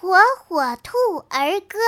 火火兔儿歌。